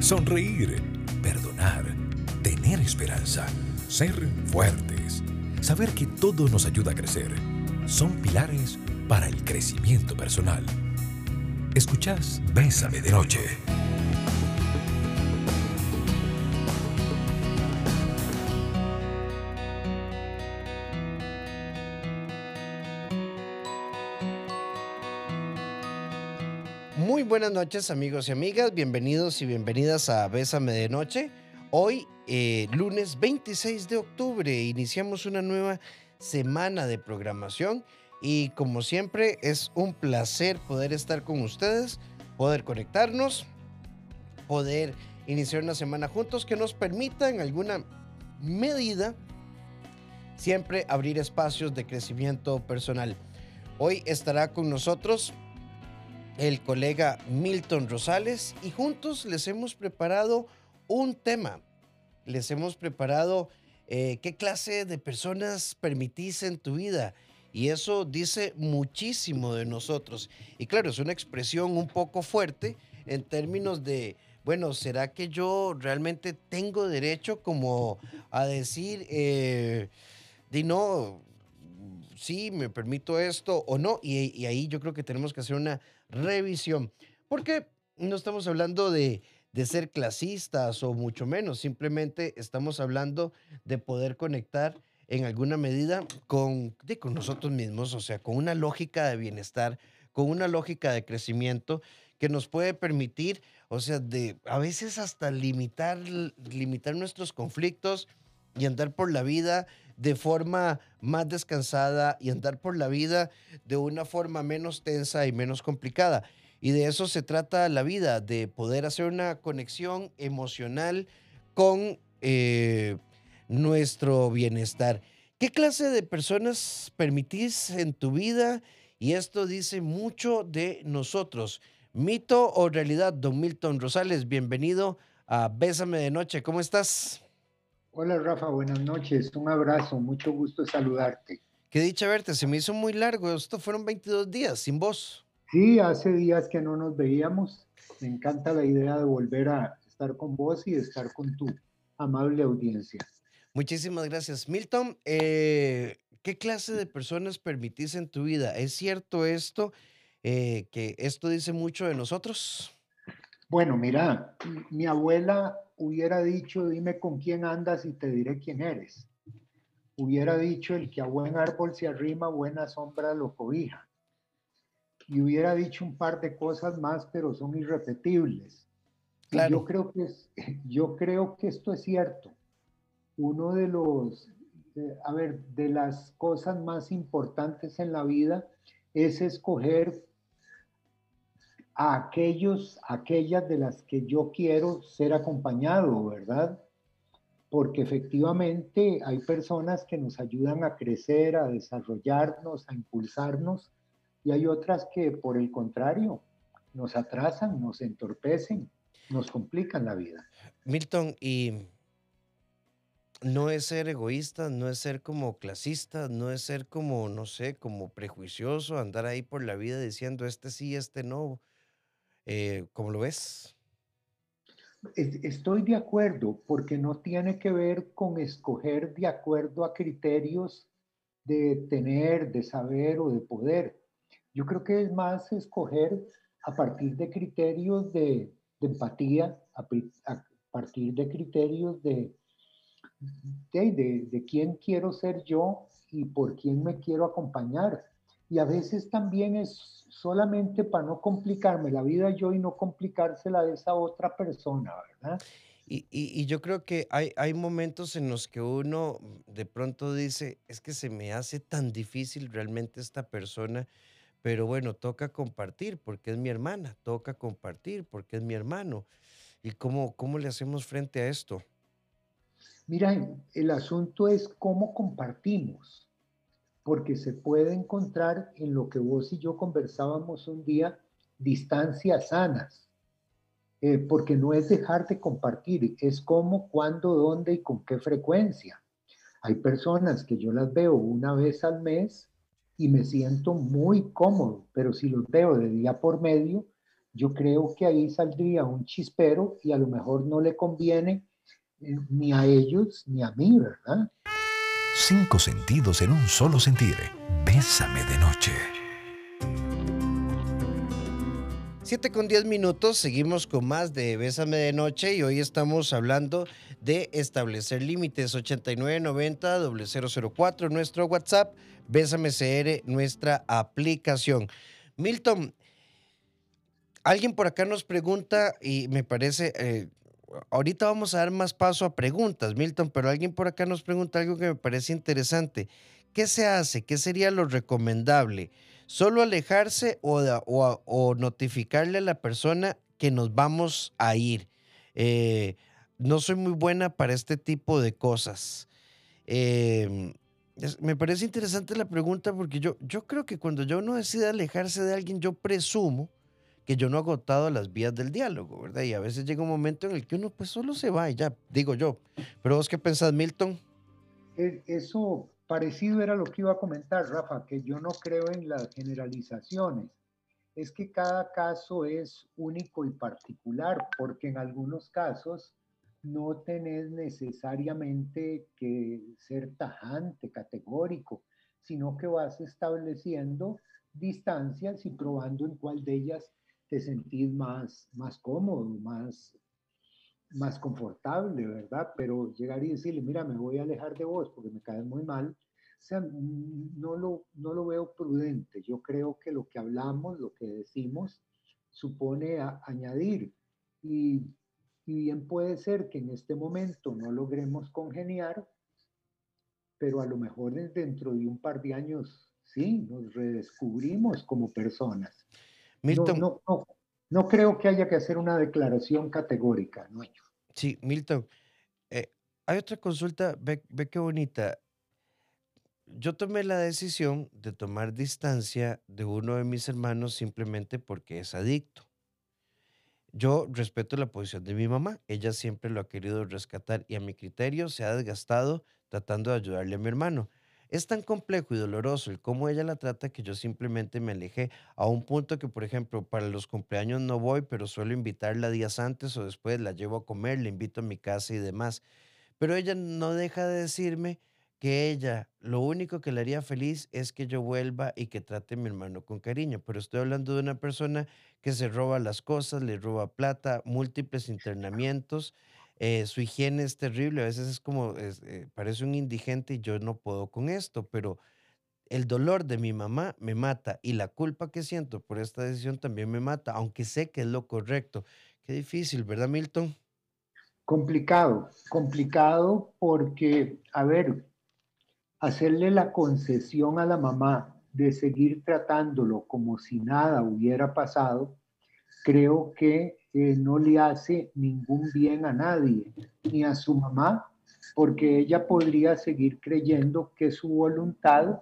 sonreír, perdonar, tener esperanza, ser fuertes, saber que todo nos ayuda a crecer, son pilares para el crecimiento personal. Escuchás Bésame de Noche. Buenas noches amigos y amigas, bienvenidos y bienvenidas a Bésame de Noche. Hoy, eh, lunes 26 de octubre, iniciamos una nueva semana de programación y como siempre es un placer poder estar con ustedes, poder conectarnos, poder iniciar una semana juntos que nos permita en alguna medida siempre abrir espacios de crecimiento personal. Hoy estará con nosotros el colega Milton Rosales y juntos les hemos preparado un tema. Les hemos preparado eh, qué clase de personas permitís en tu vida. Y eso dice muchísimo de nosotros. Y claro, es una expresión un poco fuerte en términos de, bueno, ¿será que yo realmente tengo derecho como a decir, eh, di no, sí, me permito esto o no? Y ahí yo creo que tenemos que hacer una revisión. Porque no estamos hablando de, de ser clasistas o mucho menos, simplemente estamos hablando de poder conectar en alguna medida con, de, con nosotros mismos, o sea, con una lógica de bienestar, con una lógica de crecimiento que nos puede permitir, o sea, de a veces hasta limitar, limitar nuestros conflictos y andar por la vida de forma más descansada y andar por la vida de una forma menos tensa y menos complicada. Y de eso se trata la vida, de poder hacer una conexión emocional con eh, nuestro bienestar. ¿Qué clase de personas permitís en tu vida? Y esto dice mucho de nosotros. Mito o realidad, don Milton Rosales, bienvenido a Bésame de Noche. ¿Cómo estás? Hola Rafa, buenas noches. Un abrazo, mucho gusto saludarte. Qué dicha verte, se me hizo muy largo. Esto fueron 22 días sin voz. Sí, hace días que no nos veíamos. Me encanta la idea de volver a estar con vos y de estar con tu amable audiencia. Muchísimas gracias. Milton, eh, ¿qué clase de personas permitís en tu vida? ¿Es cierto esto, eh, que esto dice mucho de nosotros? Bueno, mira, mi abuela hubiera dicho, dime con quién andas y te diré quién eres. Hubiera dicho, el que a buen árbol se arrima, buena sombra lo cobija. Y hubiera dicho un par de cosas más, pero son irrepetibles. Claro. Yo creo que, es, yo creo que esto es cierto uno de los, eh, a ver, de las cosas más importantes en la vida es escoger a aquellos, aquellas de las que yo quiero ser acompañado, ¿verdad? Porque efectivamente hay personas que nos ayudan a crecer, a desarrollarnos, a impulsarnos, y hay otras que por el contrario nos atrasan, nos entorpecen, nos complican la vida. Milton, y no es ser egoísta, no es ser como clasista, no es ser como, no sé, como prejuicioso, andar ahí por la vida diciendo este sí, este no. Eh, ¿Cómo lo ves? Estoy de acuerdo, porque no tiene que ver con escoger de acuerdo a criterios de tener, de saber o de poder. Yo creo que es más escoger a partir de criterios de, de empatía, a, partir de criterios de, de, de, quién quiero ser yo y por quién me quiero acompañar. Y a veces también es solamente para no complicarme la vida yo y no complicársela de esa otra persona, ¿verdad? Y, y, y, yo creo que hay, hay momentos en los que uno de pronto dice, es que se me hace tan difícil realmente esta persona, pero bueno, toca compartir porque es mi hermana, toca compartir porque es mi hermano. ¿Y cómo, cómo le hacemos frente a esto? Mira, el asunto es cómo compartimos, porque se puede encontrar en lo que vos y yo conversábamos un día, distancias sanas, eh, porque no es dejar de compartir, es cómo, cuándo, dónde y con qué frecuencia. Hay personas que yo las veo una vez al mes y me siento muy cómodo, pero si los veo de día por medio, yo creo que ahí saldría un chispero y a lo mejor no le conviene eh, ni a ellos ni a mí, ¿verdad? Cinco sentidos en un solo sentir. Bésame de noche. 7 con 10 minutos, seguimos con más de Bésame de Noche y hoy estamos hablando de establecer límites 8990-004, nuestro WhatsApp, Bésame CR, nuestra aplicación. Milton, alguien por acá nos pregunta y me parece, eh, ahorita vamos a dar más paso a preguntas, Milton, pero alguien por acá nos pregunta algo que me parece interesante. ¿Qué se hace? ¿Qué sería lo recomendable? ¿Solo alejarse o, notificarle a la persona que nos vamos a ir? Eh, no soy muy buena para este tipo de cosas. Em, me parece interesante la pregunta porque yo, creo que cuando yo no decide alejarse de alguien, yo presumo que yo no he agotado las vías del diálogo, ¿verdad? Y a veces llega un momento en el que uno pues solo se va y ya, digo yo. Pero vos qué pensás, Milton? E, eso parecido era lo que iba a comentar, Rafa, que yo no creo en las generalizaciones. Es que cada caso es único y particular, porque en algunos casos no tenés necesariamente que ser tajante, categórico, sino que vas estableciendo distancias y probando en cuál de ellas te sentís más, más cómodo, más, más confortable, ¿verdad? Pero llegar y decirle, mira, me voy a alejar de vos porque me caes muy mal, o sea, no lo, no lo veo prudente. Yo creo que lo que hablamos, lo que decimos, supone añadir. Y, y bien puede ser que en este momento no logremos congeniar, pero a lo mejor dentro de un par de años, sí, nos redescubrimos como personas. Milton, no, no, no, creo que haya que hacer una declaración categórica, ¿no? Sí, Milton, eh, hay otra consulta, ve, ve qué bonita yo tomé la decisión de tomar distancia de uno de mis hermanos simplemente porque es adicto. Yo respeto la posición de mi mamá, ella siempre lo ha querido rescatar y a mi criterio se ha desgastado tratando de ayudarle a mi hermano. Es tan complejo y doloroso el cómo ella la trata que yo simplemente me alejé a un punto que, por ejemplo, para los cumpleaños no voy, pero suelo invitarla días antes o después, la llevo a comer, le invito a mi casa y demás. Pero ella no deja de decirme que ella lo único que le haría feliz es que yo vuelva y que trate a mi hermano con cariño, pero estoy hablando de una persona que se roba las cosas, le roba plata, múltiples internamientos, eh, su higiene es terrible, a veces es como, eh, parece un indigente y yo no puedo con esto, pero el dolor de mi mamá me mata y la culpa que siento por esta decisión también me mata, aunque sé que es lo correcto. Qué difícil, ¿verdad, Milton? Complicado, complicado porque, a ver, hacerle la concesión a la mamá de seguir tratándolo como si nada hubiera pasado, creo que eh, no le hace ningún bien a nadie, ni a su mamá, porque ella podría seguir creyendo que su voluntad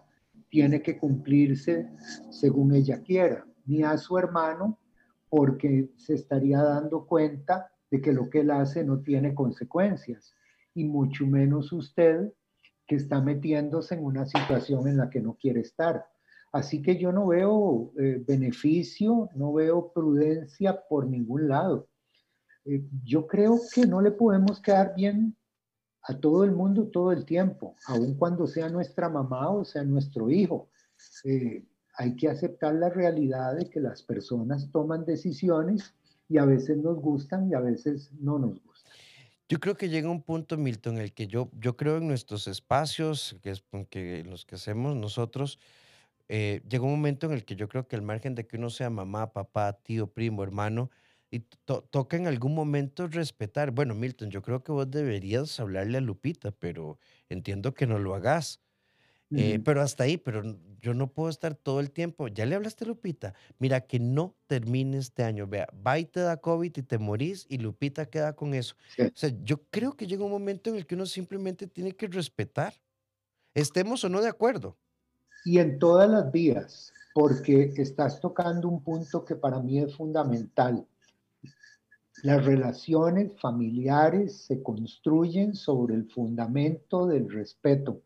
tiene que cumplirse según ella quiera, ni a su hermano, porque se estaría dando cuenta de que lo que él hace no tiene consecuencias, y mucho menos usted, que está metiéndose en una situación en la que no quiere estar. Así que yo no veo eh, beneficio, no veo prudencia por ningún lado. Eh, yo creo que no le podemos quedar bien a todo el mundo todo el tiempo, aun cuando sea nuestra mamá o sea nuestro hijo. Eh, hay que aceptar la realidad de que las personas toman decisiones y a veces nos gustan y a veces no nos gustan. Yo creo que llega un punto, Milton, en el que yo, yo creo en nuestros espacios, que es que los que hacemos nosotros, eh, llega un momento en el que yo creo que al margen de que uno sea mamá, papá, tío, primo, hermano, y toca en algún momento respetar. Bueno, Milton, yo creo que vos deberías hablarle a Lupita, pero entiendo que no lo hagas. Eh, pero hasta ahí, pero yo no puedo estar todo el tiempo. Ya le hablaste Lupita. Mira, que no termine este año. Vea, va y te da COVID y te morís y Lupita queda con eso. O sea, yo creo que llega un momento en el que uno simplemente tiene que respetar, estemos o no de acuerdo. Y en todas las vías, porque estás tocando un punto que para mí es fundamental. Las relaciones familiares se construyen sobre el fundamento del respeto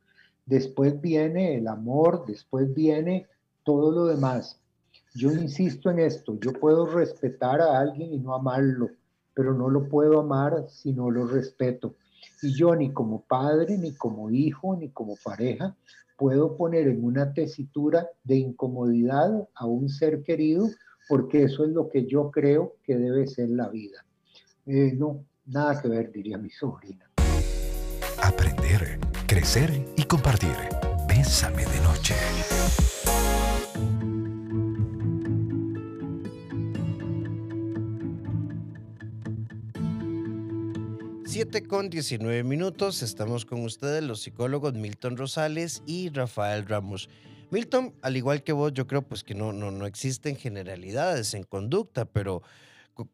después viene el amor, después viene todo lo demás. Yo insisto en esto, yo puedo respetar a alguien y no amarlo, pero no lo puedo amar si no lo respeto. Y yo ni como padre, ni como hijo, ni como pareja, puedo poner en una tesitura de incomodidad a un ser querido, porque eso es lo que yo creo que debe ser la vida. Eh, no, nada que ver, diría mi sobrina. Aprender, crecer y compartir. Bésame de noche. 7 con 19 minutos, estamos con ustedes los psicólogos Milton Rosales y Rafael Ramos. Milton, al igual que vos, yo creo pues que no, no, no existen generalidades en conducta, pero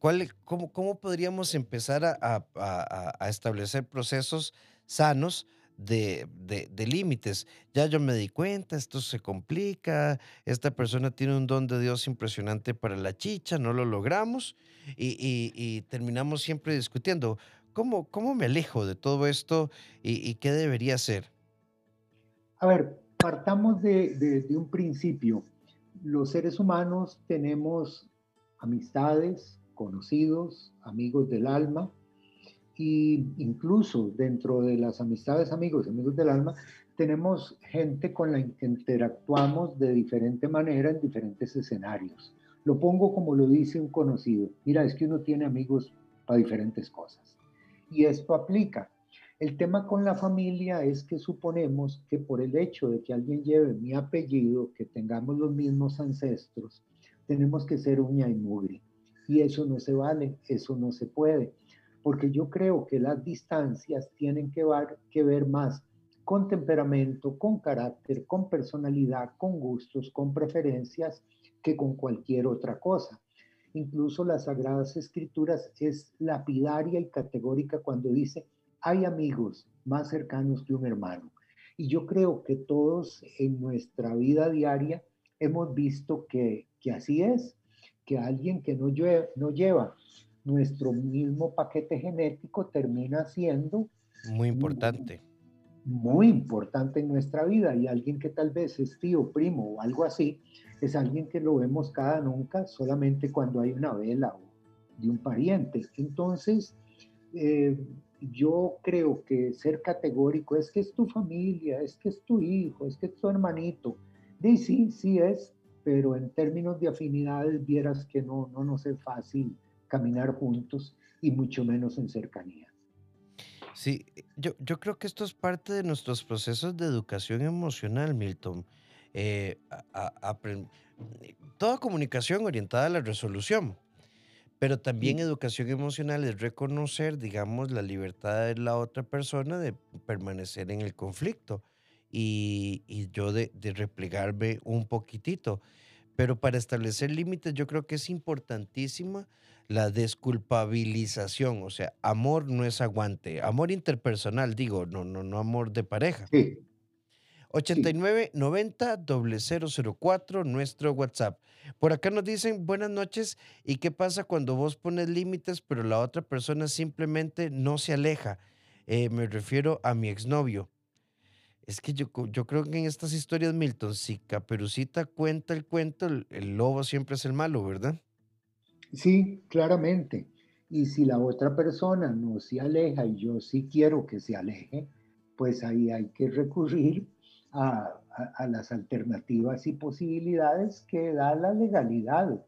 ¿cuál, cómo, cómo podríamos empezar a, a, establecer procesos sanos de, de, de límites? Ya yo me di cuenta, esto se complica, esta persona tiene un don de Dios impresionante para la chicha, no lo logramos y, y, y terminamos siempre discutiendo. ¿Cómo, cómo me alejo de todo esto y, qué debería hacer? A ver, partamos de, un principio. Los seres humanos tenemos amistades, conocidos, amigos del alma, y incluso dentro de las amistades, amigos, amigos del alma, tenemos gente con la que interactuamos de diferente manera en diferentes escenarios. Lo pongo como lo dice un conocido. Mira, es que uno tiene amigos para diferentes cosas y esto aplica. El tema con la familia es que suponemos que por el hecho de que alguien lleve mi apellido, que tengamos los mismos ancestros, tenemos que ser uña y mugre. Y eso no se vale, eso no se puede, porque yo creo que las distancias tienen que ver, que ver más con temperamento, con carácter, con personalidad, con gustos, con preferencias, que con cualquier otra cosa. Incluso las Sagradas Escrituras es lapidaria y categórica cuando dice, hay amigos más cercanos que un hermano. Y yo creo que todos en nuestra vida diaria hemos visto que, así es, que alguien que no, no lleva nuestro mismo paquete genético termina siendo... Muy importante. Muy importante en nuestra vida y alguien que tal vez es tío, primo o algo así, es alguien que lo vemos cada nunca solamente cuando hay una vela de un pariente. Entonces, eh, yo creo que ser categórico es que es tu familia, es que es tu hijo, es que es tu hermanito. Y sí, sí es, pero en términos de afinidades vieras que no, no nos es fácil caminar juntos y mucho menos en cercanía. Sí, yo, yo creo que esto es parte de nuestros procesos de educación emocional, Milton. Eh, toda comunicación orientada a la resolución, pero también educación emocional es reconocer, digamos, la libertad de la otra persona de permanecer en el conflicto y, yo de, de replegarme un poquitito. Pero para establecer límites yo creo que es importantísima la desculpabilización, o sea, amor no es aguante, amor interpersonal, digo, no, no, no amor de pareja. Sí. 89 90 004, nuestro WhatsApp. Por acá nos dicen buenas noches. ¿Y qué pasa cuando vos pones límites, pero la otra persona simplemente no se aleja? Eh, me refiero a mi exnovio. Es que yo, yo creo que en estas historias, Milton, si Caperucita cuenta el cuento, el, el lobo siempre es el malo, ¿verdad? Sí, claramente. Y si la otra persona no se aleja y yo sí quiero que se aleje, pues ahí hay que recurrir a, las alternativas y posibilidades que da la legalidad.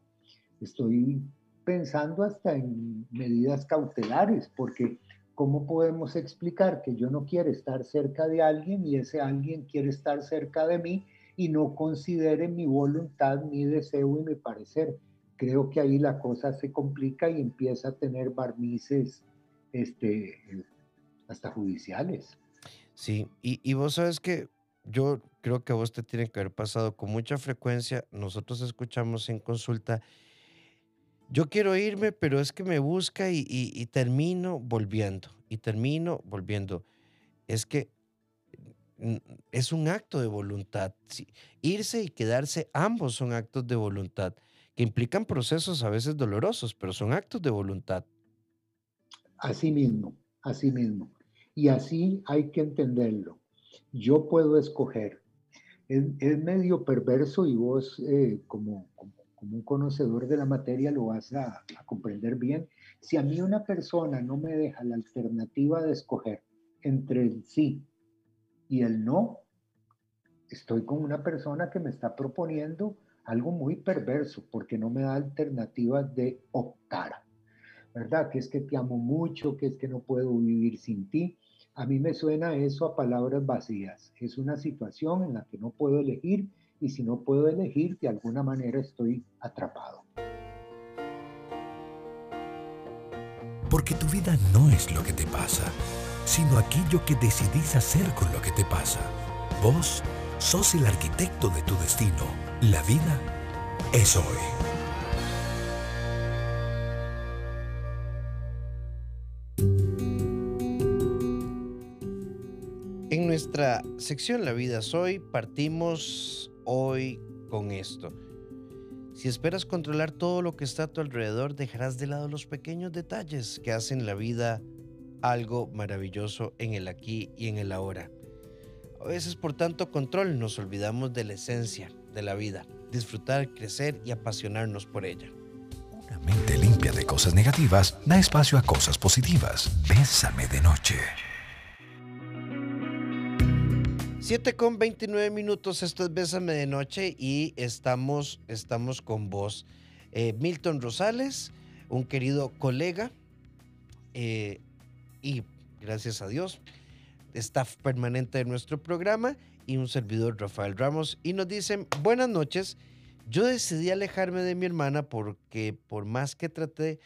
Estoy pensando hasta en medidas cautelares, porque ¿cómo podemos explicar que yo no quiero estar cerca de alguien y ese alguien quiere estar cerca de mí y no considere mi voluntad, mi deseo y mi parecer? Creo que ahí la cosa se complica y empieza a tener barnices este, hasta judiciales. Sí, y, y vos sabes que yo creo que a vos te tiene que haber pasado con mucha frecuencia. Nosotros escuchamos en consulta, yo quiero irme, pero es que me busca y, termino volviendo, y termino volviendo. Es que es un acto de voluntad. Irse y quedarse, ambos son actos de voluntad, que implican procesos a veces dolorosos, pero son actos de voluntad. Así mismo, así mismo. Y así hay que entenderlo yo puedo escoger. Es, medio perverso y vos eh, como, como un conocedor de la materia lo vas a, a comprender bien. Si a mí una persona no me deja la alternativa de escoger entre el sí y el no, estoy con una persona que me está proponiendo algo muy perverso porque no me da alternativas de optar. ¿Verdad? Que es que te amo mucho, que es que no puedo vivir sin ti. A mí me suena eso a palabras vacías. Es una situación en la que no puedo elegir y si no puedo elegir, de alguna manera estoy atrapado. Porque tu vida no es lo que te pasa, sino aquello que decidís hacer con lo que te pasa. Vos sos el arquitecto de tu destino. La vida es hoy. Nuestra sección La vida es hoy partimos hoy con esto. Si esperas controlar todo lo que está a tu alrededor, dejarás de lado los pequeños detalles que hacen la vida algo maravilloso en el aquí y en el ahora. A veces por tanto control nos olvidamos de la esencia de la vida, disfrutar, crecer y apasionarnos por ella. Una mente limpia de cosas negativas da espacio a cosas positivas. Bésame de noche. 7 con 29 minutos, esto es Bésame de Noche y estamos, estamos con vos. Eh, Milton Rosales, un querido colega eh, y gracias a Dios, staff permanente de nuestro programa y un servidor Rafael Ramos y nos dicen, buenas noches, yo decidí alejarme de mi hermana porque por más que traté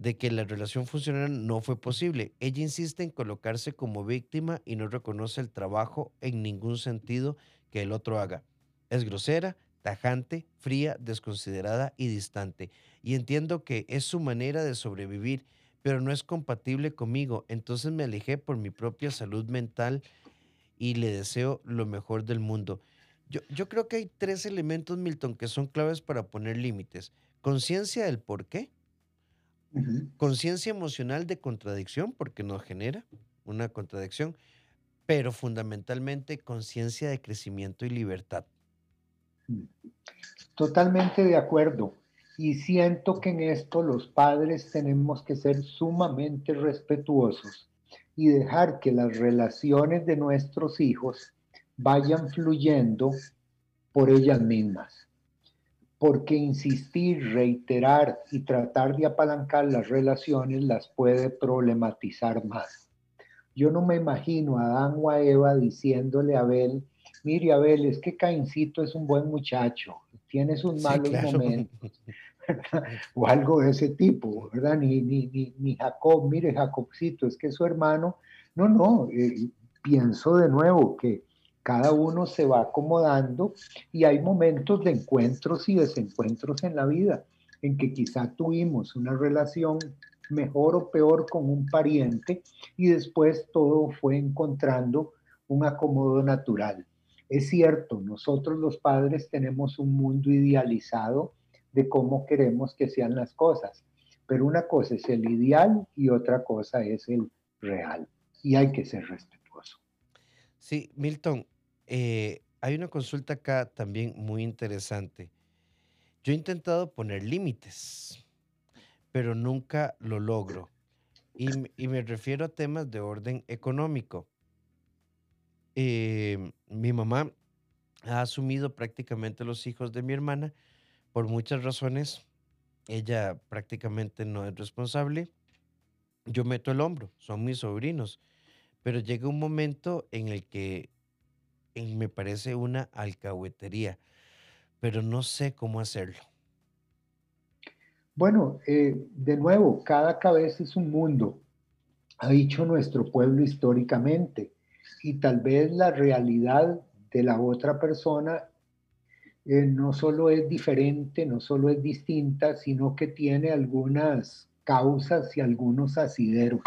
de que la relación funcionara no fue posible. Ella insiste en colocarse como víctima y no reconoce el trabajo en ningún sentido que el otro haga. Es grosera, tajante, fría, desconsiderada y distante. Y entiendo que es su manera de sobrevivir, pero no es compatible conmigo. Entonces me alejé por mi propia salud mental y le deseo lo mejor del mundo. Yo, yo creo que hay tres elementos, Milton, que son claves para poner límites. Conciencia del por qué conciencia emocional de contradicción, porque nos genera una contradicción, pero fundamentalmente conciencia de crecimiento y libertad. Totalmente de acuerdo. Y siento que en esto los padres tenemos que ser sumamente respetuosos y dejar que las relaciones de nuestros hijos vayan fluyendo por ellas mismas porque insistir, reiterar y tratar de apalancar las relaciones las puede problematizar más. Yo no me imagino a Adán o a Eva diciéndole a Abel, mire Abel, es que Caincito es un buen muchacho, tiene sus malos momentos, o algo de ese tipo, ¿verdad? Ni, ni, ni, Jacob, mire Jacobcito, es que su hermano, no, no, eh, pienso de nuevo que cada uno se va acomodando y hay momentos de encuentros y desencuentros en la vida en que quizá tuvimos una relación mejor o peor con un pariente y después todo fue encontrando un acomodo natural. Es cierto, nosotros los padres tenemos un mundo idealizado de cómo queremos que sean las cosas, pero una cosa es el ideal y otra cosa es el real y hay que ser respetuoso. Sí, Milton, eh, hay una consulta acá también muy interesante. Yo he intentado poner límites, pero nunca lo logro. Y, me refiero a temas de orden económico. Eh, mi mamá ha asumido prácticamente los hijos de mi hermana por muchas razones. Ella prácticamente no es responsable. Yo meto el hombro, son mis sobrinos. Pero llega un momento en el que me parece una alcahuetería, pero no sé cómo hacerlo. Bueno, eh, de nuevo, cada cabeza es un mundo, ha dicho nuestro pueblo históricamente, y tal vez la realidad de la otra persona eh, no solo es diferente, no solo es distinta, sino que tiene algunas causas y algunos asideros.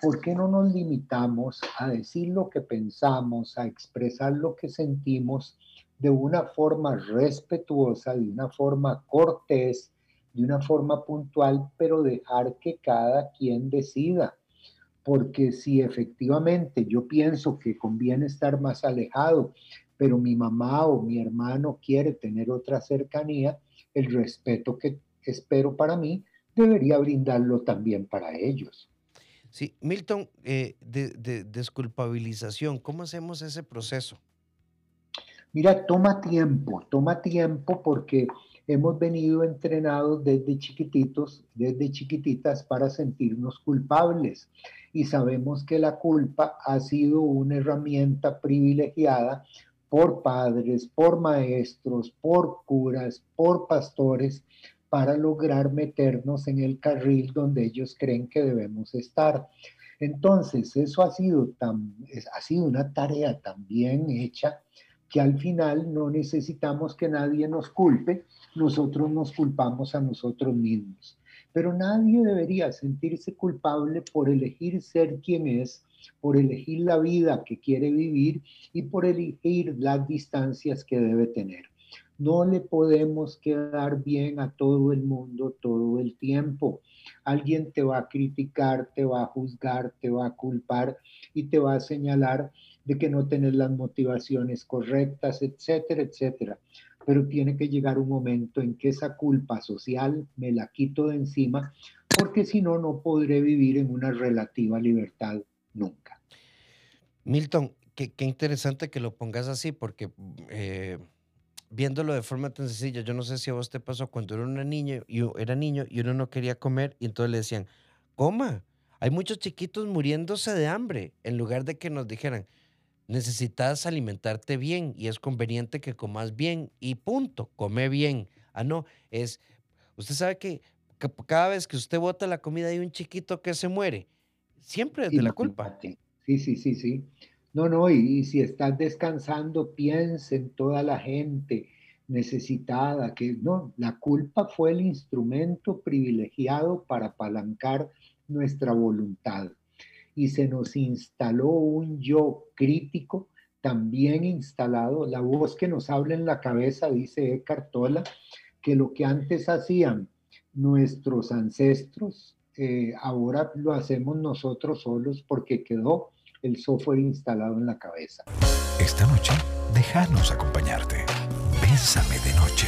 ¿Por qué no nos limitamos a decir lo que pensamos, a expresar lo que sentimos de una forma respetuosa, de una forma cortés, de una forma puntual, pero dejar que cada quien decida? Porque si efectivamente yo pienso que conviene estar más alejado, pero mi mamá o mi hermano quiere tener otra cercanía, el respeto que espero para mí, debería brindarlo también para ellos. Sí, Milton, eh, de, desculpabilización, ¿cómo hacemos ese proceso? Mira, toma tiempo, toma tiempo porque hemos venido entrenados desde chiquititos, desde chiquititas para sentirnos culpables y sabemos que la culpa ha sido una herramienta privilegiada por padres, por maestros, por curas, por pastores, para lograr meternos en el carril donde ellos creen que debemos estar. Entonces, eso ha sido, tan, ha sido una tarea tan bien hecha que al final no necesitamos que nadie nos culpe, nosotros nos culpamos a nosotros mismos. Pero nadie debería sentirse culpable por elegir ser quien es, por elegir la vida que quiere vivir y por elegir las distancias que debe tener. No le podemos quedar bien a todo el mundo todo el tiempo. Alguien te va a criticar, te va a juzgar, te va a culpar y te va a señalar de que no tenés las motivaciones correctas, etcétera, etcétera. Pero tiene que llegar un momento en que esa culpa social me la quito de encima, porque si no, no podré vivir en una relativa libertad nunca. Milton, qué, interesante que lo pongas así, porque eh, viéndolo de forma tan sencilla, yo no sé si a vos te pasó cuando era una niña, yo era niño y uno no quería comer y entonces le decían, coma. Hay muchos chiquitos muriéndose de hambre en lugar de que nos dijeran, necesitas alimentarte bien y es conveniente que comas bien y punto, come bien. Ah, no, es, usted sabe que, cada vez que usted bota la comida hay un chiquito que se muere. Siempre es de la culpa. Sí, sí, sí, sí. No, no, y, si estás descansando, piensa en toda la gente necesitada, que no, la culpa fue el instrumento privilegiado para apalancar nuestra voluntad. Y se nos instaló un yo crítico, también instalado, la voz que nos habla en la cabeza, dice Eckhart que lo que antes hacían nuestros ancestros, eh, ahora lo hacemos nosotros solos porque quedó el software instalado en la cabeza. Esta noche, déjanos acompañarte. Bésame de noche.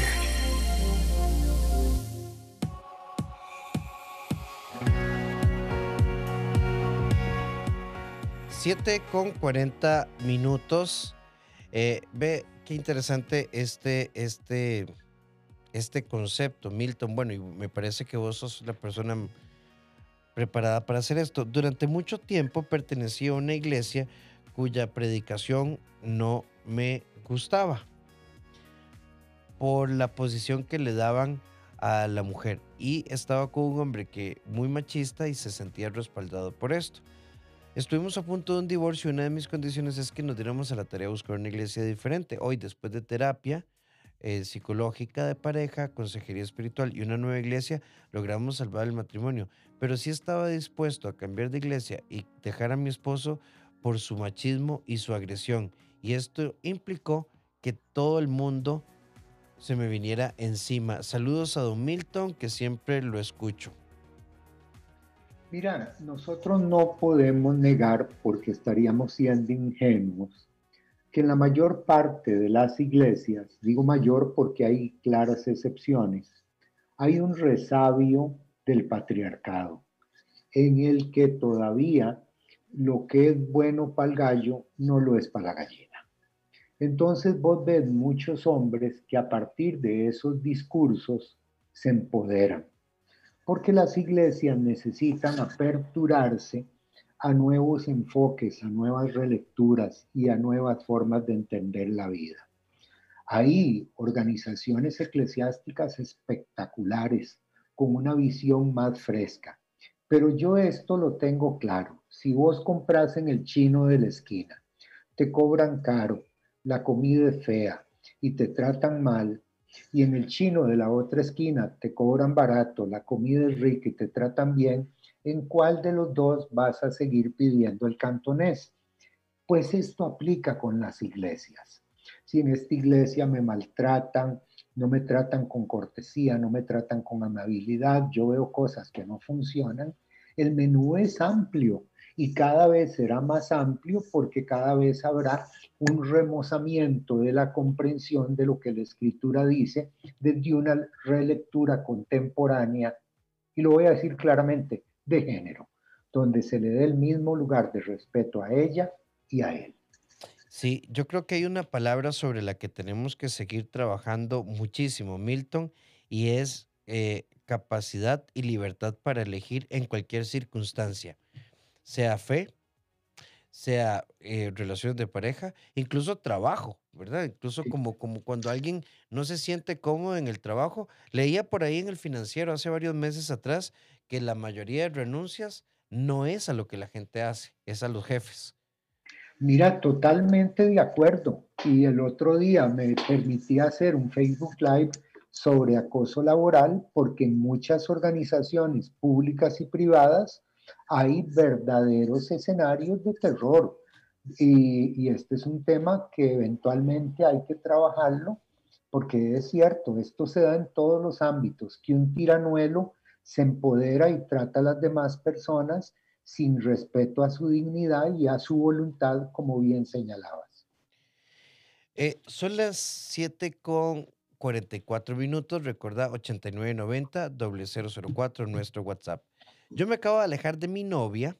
Siete con 40 minutos. Eh, ve qué interesante este, este, este concepto, Milton. Bueno, y me parece que vos sos la persona preparada para hacer esto. Durante mucho tiempo pertenecía a una iglesia cuya predicación no me gustaba por la posición que le daban a la mujer y estaba con un hombre que muy machista y se sentía respaldado por esto. Estuvimos a punto de un divorcio y una de mis condiciones es que nos diéramos a la tarea de buscar una iglesia diferente. Hoy, después de terapia, eh, psicológica de pareja, consejería espiritual y una nueva iglesia, logramos salvar el matrimonio. Pero sí estaba dispuesto a cambiar de iglesia y dejar a mi esposo por su machismo y su agresión. Y esto implicó que todo el mundo se me viniera encima. Saludos a Don Milton, que siempre lo escucho. Mira, nosotros no podemos negar, porque estaríamos siendo ingenuos, que en la mayor parte de las iglesias, digo mayor porque hay claras excepciones, hay un resabio del patriarcado, en el que todavía lo que es bueno para el gallo no lo es para la gallina. Entonces vos ves muchos hombres que a partir de esos discursos se empoderan, porque las iglesias necesitan aperturarse a nuevos enfoques, a nuevas relecturas y a nuevas formas de entender la vida. Hay organizaciones eclesiásticas espectaculares con una visión más fresca, pero yo esto lo tengo claro. Si vos compras en el chino de la esquina, te cobran caro, la comida es fea y te tratan mal, y en el chino de la otra esquina te cobran barato, la comida es rica y te tratan bien, ¿en cuál de los dos vas a seguir pidiendo el cantonés? Pues esto aplica con las iglesias. Si en esta iglesia me maltratan, no me tratan con cortesía, no me tratan con amabilidad, yo veo cosas que no funcionan, el menú es amplio y cada vez será más amplio porque cada vez habrá un remozamiento de la comprensión de lo que la escritura dice desde una relectura contemporánea, y lo voy a decir claramente, de género, donde se le dé el mismo lugar de respeto a ella y a él. Sí, yo creo que hay una palabra sobre la que tenemos que seguir trabajando muchísimo, Milton, y es eh, capacidad y libertad para elegir en cualquier circunstancia, sea fe, sea eh, relaciones de pareja, incluso trabajo, ¿verdad? Incluso como, como cuando alguien no se siente cómodo en el trabajo. Leía por ahí en el financiero hace varios meses atrás que la mayoría de renuncias no es a lo que la gente hace, es a los jefes. Mira, totalmente de acuerdo. Y el otro día me permití hacer un Facebook Live sobre acoso laboral porque en muchas organizaciones públicas y privadas hay verdaderos escenarios de terror. Y, este es un tema que eventualmente hay que trabajarlo porque es cierto, esto se da en todos los ámbitos, que un tiranuelo se empodera y trata a las demás personas sin respeto a su dignidad y a su voluntad, como bien señalabas. Eh, son las 7 con 44 minutos, recuerda 8990 004 nuestro WhatsApp. Yo me acabo de alejar de mi novia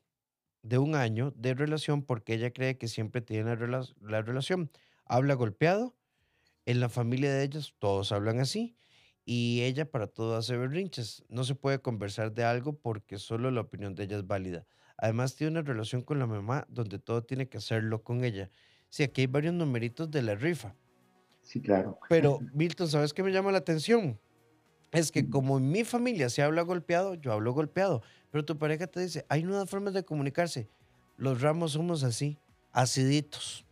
de un año de relación porque ella cree que siempre tiene la, la relación. Habla golpeado, en la familia de ellos todos hablan así y ella para todo hace berrinches. No se puede conversar de algo porque solo la opinión de ella es válida. Además tiene una relación con la mamá donde todo tiene que hacerlo con ella. Sí, aquí hay varios numeritos de la rifa. Sí, claro. Pero, Milton, ¿sabes qué me llama la atención? Es que como en mi familia se habla golpeado, yo hablo golpeado. Pero tu pareja te dice, hay nuevas formas de comunicarse. Los ramos somos así, aciditos.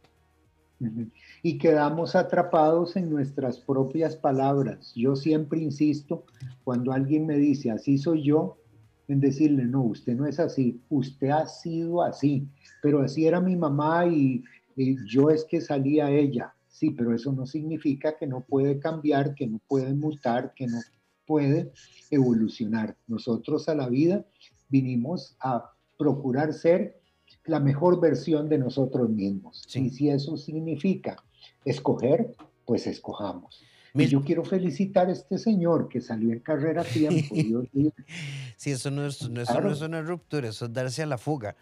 Y quedamos atrapados en nuestras propias palabras. Yo siempre insisto, cuando alguien me dice, así soy yo, en decirle, no, usted no es así, usted ha sido así, pero así era mi mamá y, yo es que salía ella. Sí, pero eso no significa que no puede cambiar, que no puede mutar, que no puede evolucionar. Nosotros a la vida vinimos a procurar ser la mejor versión de nosotros mismos. Y si eso significa escoger, pues escojamos yo quiero felicitar a este señor que salió en carrera a tiempo. sí, eso no, es, una ruptura, eso es darse a la fuga.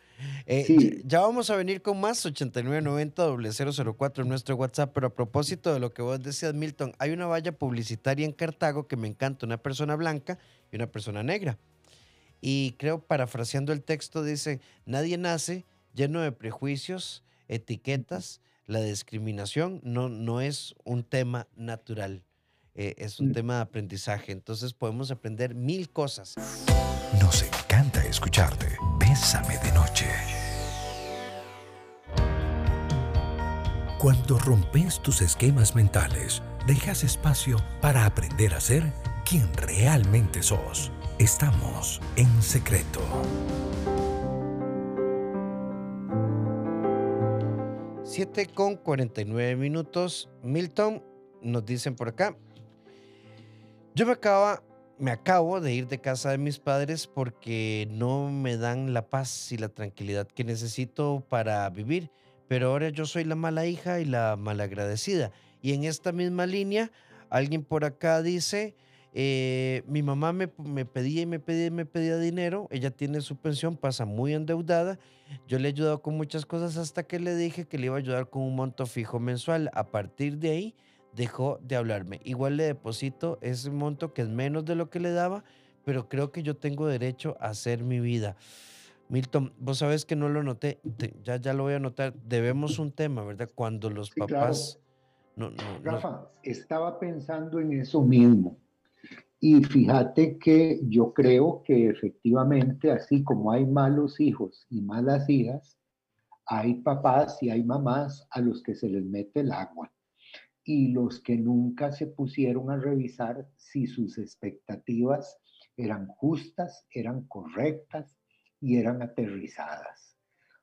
Eh, ya vamos a venir con más 8990-004 en nuestro WhatsApp, pero a propósito de lo que vos decías, Milton, hay una valla publicitaria en Cartago que me encanta, una persona blanca y una persona negra. Y creo, parafraseando el texto, dice, nadie nace lleno de prejuicios, etiquetas, la discriminación no, no es un tema natural, eh, es un mm. tema de aprendizaje. Entonces podemos aprender mil cosas. Nos encanta escucharte. Bésame de noche. Cuando rompes tus esquemas mentales, dejas espacio para aprender a ser quien realmente sos. Estamos en secreto. 7 con 49 minutos. Milton, nos dicen por acá. Yo me acabo, me acabo de ir de casa de mis padres porque no me dan la paz y la tranquilidad que necesito para vivir. Pero ahora yo soy la mala hija y la malagradecida. Y en esta misma línea, alguien por acá dice, eh, mi mamá me, pedía y me pedía y me pedía dinero. Ella tiene su pensión, pasa muy endeudada. Yo le he ayudado con muchas cosas hasta que le dije que le iba a ayudar con un monto fijo mensual. A partir de ahí dejó de hablarme. Igual le deposito ese monto que es menos de lo que le daba, pero creo que yo tengo derecho a hacer mi vida. Milton, vos sabes que no lo noté, ya, ya lo voy a anotar. Debemos un tema, ¿verdad? Cuando los papás... No, no, Rafa, estaba pensando en eso mismo y fíjate que yo creo que efectivamente, así como hay malos hijos y malas hijas, hay papás y hay mamás a los que se les mete el agua y los que nunca se pusieron a revisar si sus expectativas eran justas, eran correctas y eran aterrizadas.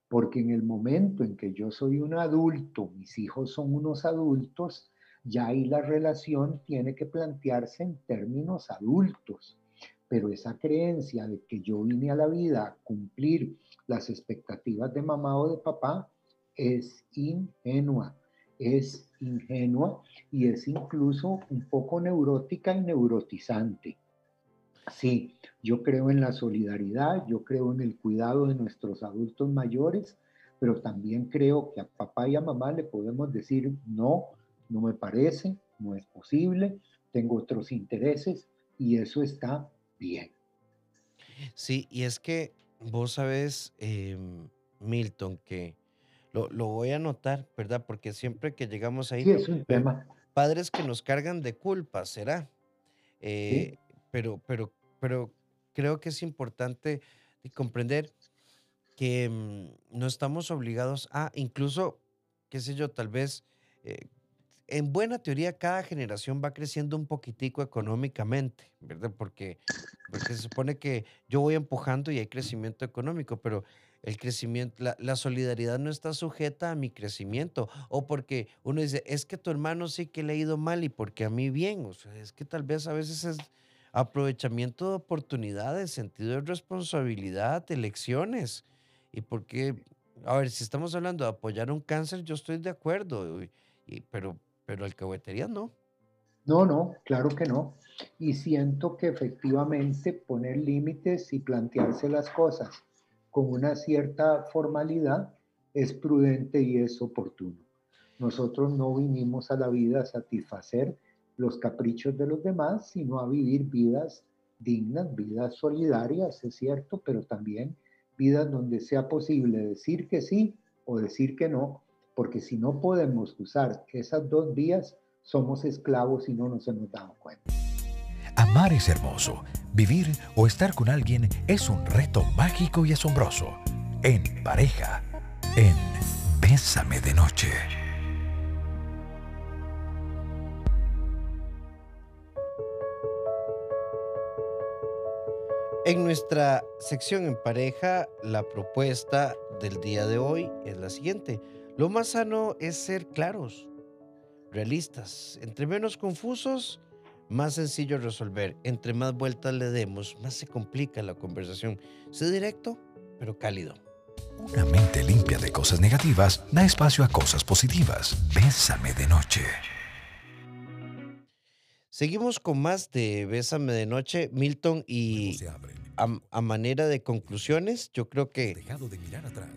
Porque en el momento en que yo soy un adulto, mis hijos son unos adultos, ya ahí la relación tiene que plantearse en términos adultos. pero esa creencia de que yo vine a la vida a cumplir las expectativas de mamá o de papá es ingenua, es ingenua y es incluso un poco neurótica y neurotizante. Sí, yo creo en la solidaridad, yo creo en el cuidado de nuestros adultos mayores, pero también creo que a papá y a mamá le podemos decir, no, no me parece, no es posible, tengo otros intereses y eso está bien. Sí, y es que vos sabes, em, Milton, que lo, voy a anotar, ¿verdad? Porque siempre que llegamos ahí, sí, es un tema. padres que nos cargan de culpa, ¿será? Eh, pero, pero, pero creo que es importante comprender que mm, no estamos obligados a, incluso, qué sé yo, tal vez, eh, en buena teoría, cada generación va creciendo un poquitico económicamente, ¿verdad? Porque, porque se supone que yo voy empujando y hay crecimiento económico, pero el crecimiento, la, solidaridad no está sujeta a mi crecimiento. O porque uno dice, es que tu hermano sí que le ha ido mal y porque a mí bien. O sea, es que tal vez a veces es aprovechamiento de oportunidades, sentido de responsabilidad, elecciones. Y porque, a ver, si estamos hablando de apoyar un cáncer, yo estoy de acuerdo, y, pero, pero alcahuetería no. No, no, claro que no. Y siento que efectivamente poner límites y plantearse las cosas con una cierta formalidad es prudente y es oportuno. Nosotros no vinimos a la vida a satisfacer los caprichos de los demás, sino a vivir vidas dignas, vidas solidarias, es cierto, pero también vidas donde sea posible decir que sí o decir que no, porque si no podemos usar esas dos vías, somos esclavos y no nos hemos dado cuenta. Amar es hermoso. Vivir o estar con alguien es un reto mágico y asombroso. En pareja, en Bésame de Noche. En nuestra sección en pareja, la propuesta del día de hoy es la siguiente. Lo más sano es ser claros, realistas. Entre menos confusos, más sencillo resolver. Entre más vueltas le demos, más se complica la conversación. Sé directo, pero cálido. Una mente limpia de cosas negativas da espacio a cosas positivas. Bésame de noche. Seguimos con más de Bésame de noche, Milton, y a, manera de conclusiones, yo creo que... Dejado de mirar atrás.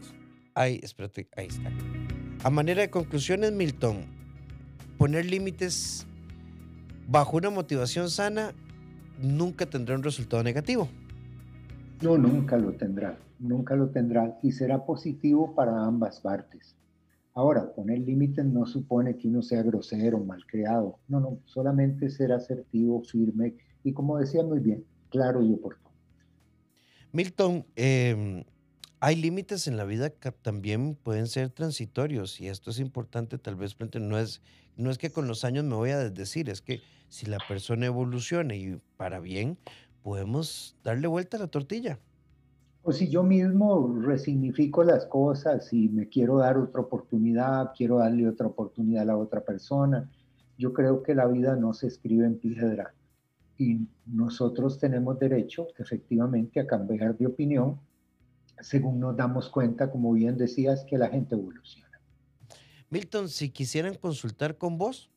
Ay, espérate, ahí está. A manera de conclusiones, Milton, poner límites bajo una motivación sana nunca tendrá un resultado negativo. No, nunca lo tendrá, nunca lo tendrá y será positivo para ambas partes. Ahora, poner límites no supone que uno sea grosero, malcriado. No, no, solamente ser asertivo, firme y como decía muy bien, claro y oportuno. Milton, em, hay límites en la vida que también pueden ser transitorios y esto es importante tal vez, no es, no es que con los años me voy a desdecir, es que si la persona evoluciona y para bien, podemos darle vuelta a la tortilla. O si yo mismo resignifico las cosas y me quiero dar otra oportunidad, quiero darle otra oportunidad a la otra persona, yo creo que la vida no se escribe en piedra y nosotros tenemos derecho efectivamente a cambiar de opinión según nos damos cuenta, como bien decías, que la gente evoluciona. Milton, si quisieran consultar con vos,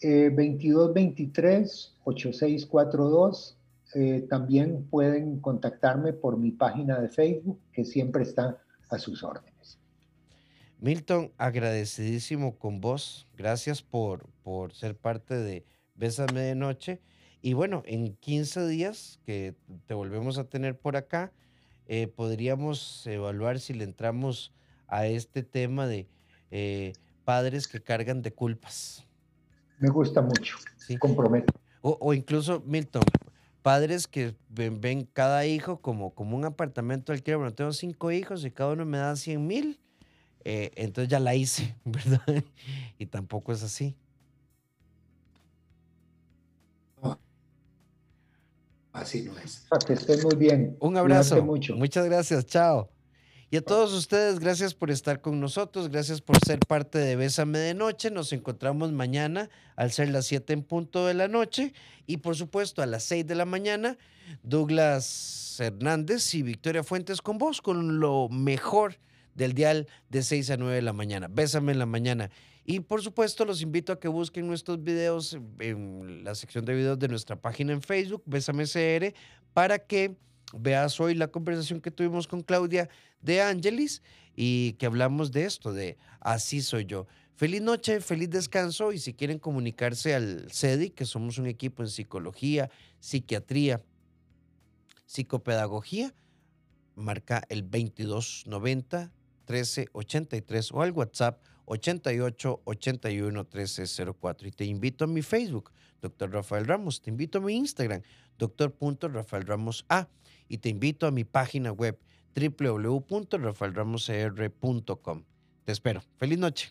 eh, 2223-8642. Eh, también pueden contactarme por mi página de Facebook, que siempre está a sus órdenes. Milton, agradecidísimo con vos. Gracias por, por ser parte de Bésame de Noche. Y bueno, en 15 días que te volvemos a tener por acá, eh, podríamos evaluar si le entramos a este tema de eh, padres que cargan de culpas. Me gusta mucho. Sí. Comprometo. O, incluso, Milton, padres que ven, cada hijo como, como un apartamento alquiler. Bueno, tengo cinco hijos y cada uno me da 100 mil. Eh, entonces ya la hice, ¿verdad? y tampoco es así. Así no es. Que estés muy bien. Un abrazo. Mucho. Muchas gracias. Chao. Y a todos ustedes, gracias por estar con nosotros, gracias por ser parte de Bésame de Noche. Nos encontramos mañana al ser las 7 en punto de la noche y por supuesto a las 6 de la mañana, Douglas Hernández y Victoria Fuentes con vos, con lo mejor del dial de 6 a 9 de la mañana. Bésame en la mañana. Y por supuesto, los invito a que busquen nuestros videos en la sección de videos de nuestra página en Facebook, Bésame CR, para que veas hoy la conversación que tuvimos con Claudia de Angelis y que hablamos de esto, de así soy yo. Feliz noche, feliz descanso y si quieren comunicarse al CEDI, que somos un equipo en psicología, psiquiatría, psicopedagogía, marca el 2290 1383 o al WhatsApp 88 81 1304. Y te invito a mi Facebook, Dr. Rafael Ramos. Te invito a mi Instagram, Dr. Rafael Ramos A. Y te invito a mi página web, www.rafaelramoscr.com. Te espero. Feliz noche.